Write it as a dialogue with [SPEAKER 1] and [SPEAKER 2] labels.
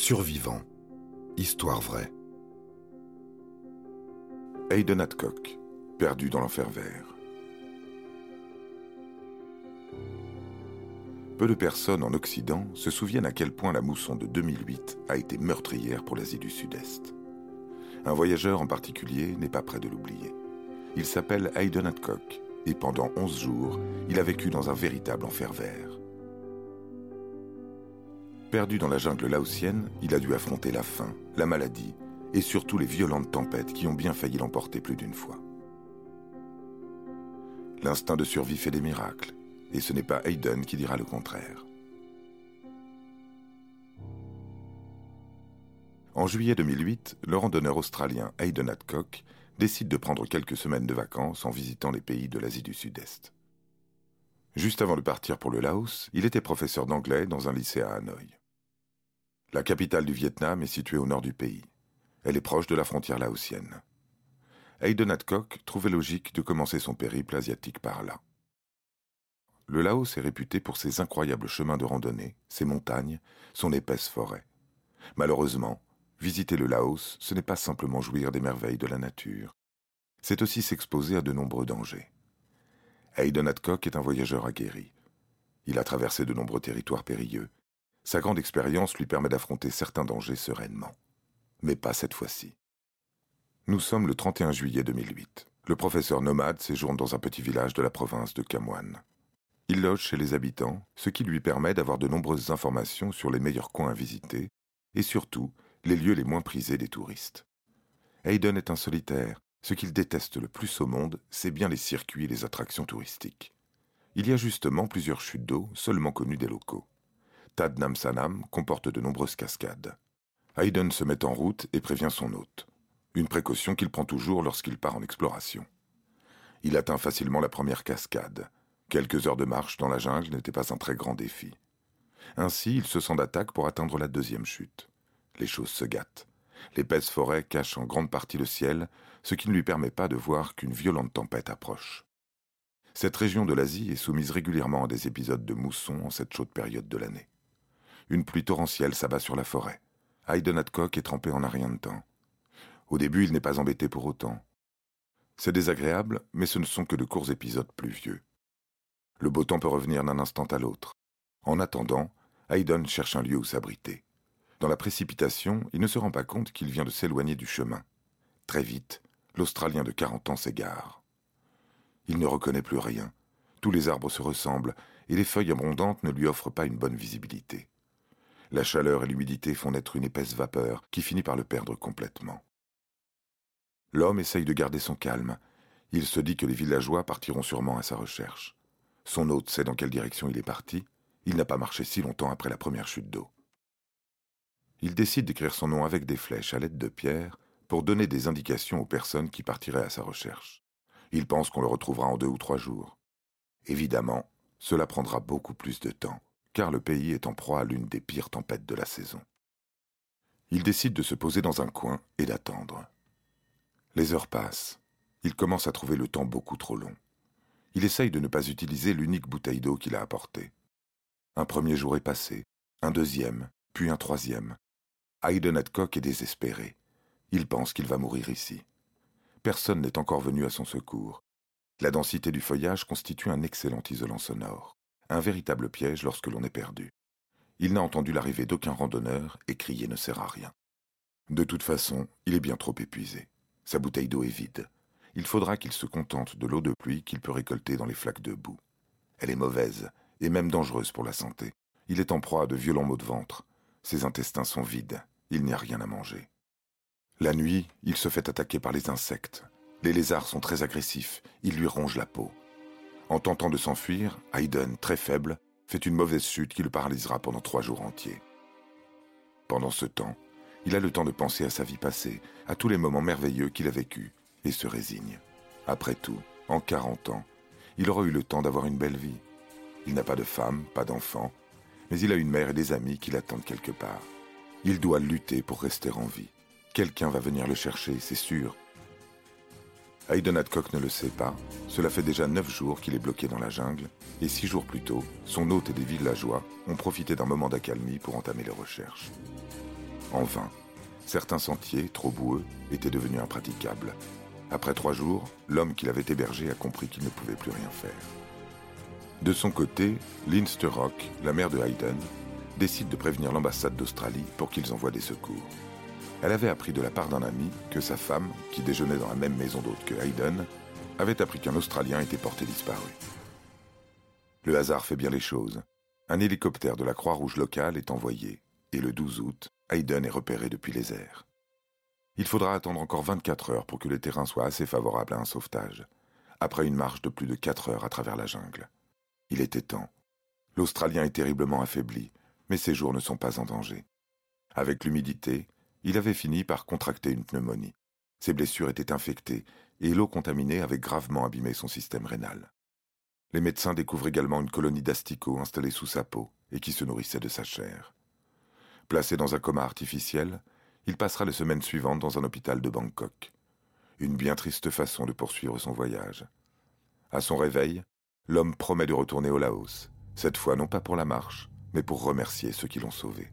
[SPEAKER 1] Survivant. Histoire vraie. Hayden Hadcock, perdu dans l'enfer vert. Peu de personnes en Occident se souviennent à quel point la mousson de 2008 a été meurtrière pour l'Asie du Sud-Est. Un voyageur en particulier n'est pas prêt de l'oublier. Il s'appelle Hayden Hadcock et pendant 11 jours, il a vécu dans un véritable enfer vert. Perdu dans la jungle laotienne, il a dû affronter la faim, la maladie et surtout les violentes tempêtes qui ont bien failli l'emporter plus d'une fois. L'instinct de survie fait des miracles, et ce n'est pas Hayden qui dira le contraire. En juillet 2008, le randonneur australien Hayden Hadcock décide de prendre quelques semaines de vacances en visitant les pays de l'Asie du Sud-Est. Juste avant de partir pour le Laos, il était professeur d'anglais dans un lycée à Hanoï. La capitale du Vietnam est située au nord du pays. Elle est proche de la frontière laotienne. Hayden Hadcock trouvait logique de commencer son périple asiatique par là. Le Laos est réputé pour ses incroyables chemins de randonnée, ses montagnes, son épaisse forêt. Malheureusement, visiter le Laos, ce n'est pas simplement jouir des merveilles de la nature. C'est aussi s'exposer à de nombreux dangers. Hayden Hadcock est un voyageur aguerri. Il a traversé de nombreux territoires périlleux, sa grande expérience lui permet d'affronter certains dangers sereinement. Mais pas cette fois-ci. Nous sommes le 31 juillet 2008. Le professeur nomade séjourne dans un petit village de la province de Kamwan. Il loge chez les habitants, ce qui lui permet d'avoir de nombreuses informations sur les meilleurs coins à visiter et surtout les lieux les moins prisés des touristes. Hayden est un solitaire. Ce qu'il déteste le plus au monde, c'est bien les circuits et les attractions touristiques. Il y a justement plusieurs chutes d'eau seulement connues des locaux. Tad Namsanam comporte de nombreuses cascades. Hayden se met en route et prévient son hôte. Une précaution qu'il prend toujours lorsqu'il part en exploration. Il atteint facilement la première cascade. Quelques heures de marche dans la jungle n'étaient pas un très grand défi. Ainsi, il se sent d'attaque pour atteindre la deuxième chute. Les choses se gâtent. L'épaisse forêt cache en grande partie le ciel, ce qui ne lui permet pas de voir qu'une violente tempête approche. Cette région de l'Asie est soumise régulièrement à des épisodes de mousson en cette chaude période de l'année. Une pluie torrentielle s'abat sur la forêt. Hayden Hadcock est trempé en un rien de temps. Au début, il n'est pas embêté pour autant. C'est désagréable, mais ce ne sont que de courts épisodes pluvieux. Le beau temps peut revenir d'un instant à l'autre. En attendant, Hayden cherche un lieu où s'abriter. Dans la précipitation, il ne se rend pas compte qu'il vient de s'éloigner du chemin. Très vite, l'Australien de 40 ans s'égare. Il ne reconnaît plus rien. Tous les arbres se ressemblent, et les feuilles abondantes ne lui offrent pas une bonne visibilité. La chaleur et l'humidité font naître une épaisse vapeur qui finit par le perdre complètement. L'homme essaye de garder son calme. Il se dit que les villageois partiront sûrement à sa recherche. Son hôte sait dans quelle direction il est parti. Il n'a pas marché si longtemps après la première chute d'eau. Il décide d'écrire son nom avec des flèches à l'aide de pierres pour donner des indications aux personnes qui partiraient à sa recherche. Il pense qu'on le retrouvera en deux ou trois jours. Évidemment, cela prendra beaucoup plus de temps car le pays est en proie à l'une des pires tempêtes de la saison. Il décide de se poser dans un coin et d'attendre. Les heures passent. Il commence à trouver le temps beaucoup trop long. Il essaye de ne pas utiliser l'unique bouteille d'eau qu'il a apportée. Un premier jour est passé, un deuxième, puis un troisième. Hayden Hadcock est désespéré. Il pense qu'il va mourir ici. Personne n'est encore venu à son secours. La densité du feuillage constitue un excellent isolant sonore un véritable piège lorsque l'on est perdu. Il n'a entendu l'arrivée d'aucun randonneur et crier ne sert à rien. De toute façon, il est bien trop épuisé. Sa bouteille d'eau est vide. Il faudra qu'il se contente de l'eau de pluie qu'il peut récolter dans les flaques de boue. Elle est mauvaise et même dangereuse pour la santé. Il est en proie à de violents maux de ventre. Ses intestins sont vides. Il n'y a rien à manger. La nuit, il se fait attaquer par les insectes. Les lézards sont très agressifs. Ils lui rongent la peau. En tentant de s'enfuir, Hayden, très faible, fait une mauvaise chute qui le paralysera pendant trois jours entiers. Pendant ce temps, il a le temps de penser à sa vie passée, à tous les moments merveilleux qu'il a vécus, et se résigne. Après tout, en 40 ans, il aura eu le temps d'avoir une belle vie. Il n'a pas de femme, pas d'enfant, mais il a une mère et des amis qui l'attendent quelque part. Il doit lutter pour rester en vie. Quelqu'un va venir le chercher, c'est sûr, Hayden Hadcock ne le sait pas. Cela fait déjà neuf jours qu'il est bloqué dans la jungle, et six jours plus tôt, son hôte et des villageois ont profité d'un moment d'accalmie pour entamer les recherches. En vain. Certains sentiers, trop boueux, étaient devenus impraticables. Après trois jours, l'homme qui l'avait hébergé a compris qu'il ne pouvait plus rien faire. De son côté, Leinster Rock, la mère de Hayden, décide de prévenir l'ambassade d'Australie pour qu'ils envoient des secours. Elle avait appris de la part d'un ami que sa femme, qui déjeunait dans la même maison d'hôte que Hayden, avait appris qu'un Australien était porté disparu. Le hasard fait bien les choses. Un hélicoptère de la Croix-Rouge locale est envoyé, et le 12 août, Hayden est repéré depuis les airs. Il faudra attendre encore 24 heures pour que le terrain soit assez favorable à un sauvetage, après une marche de plus de 4 heures à travers la jungle. Il était temps. L'Australien est terriblement affaibli, mais ses jours ne sont pas en danger. Avec l'humidité, il avait fini par contracter une pneumonie. Ses blessures étaient infectées et l'eau contaminée avait gravement abîmé son système rénal. Les médecins découvrent également une colonie d'asticots installée sous sa peau et qui se nourrissait de sa chair. Placé dans un coma artificiel, il passera les semaines suivantes dans un hôpital de Bangkok. Une bien triste façon de poursuivre son voyage. À son réveil, l'homme promet de retourner au Laos, cette fois non pas pour la marche, mais pour remercier ceux qui l'ont sauvé.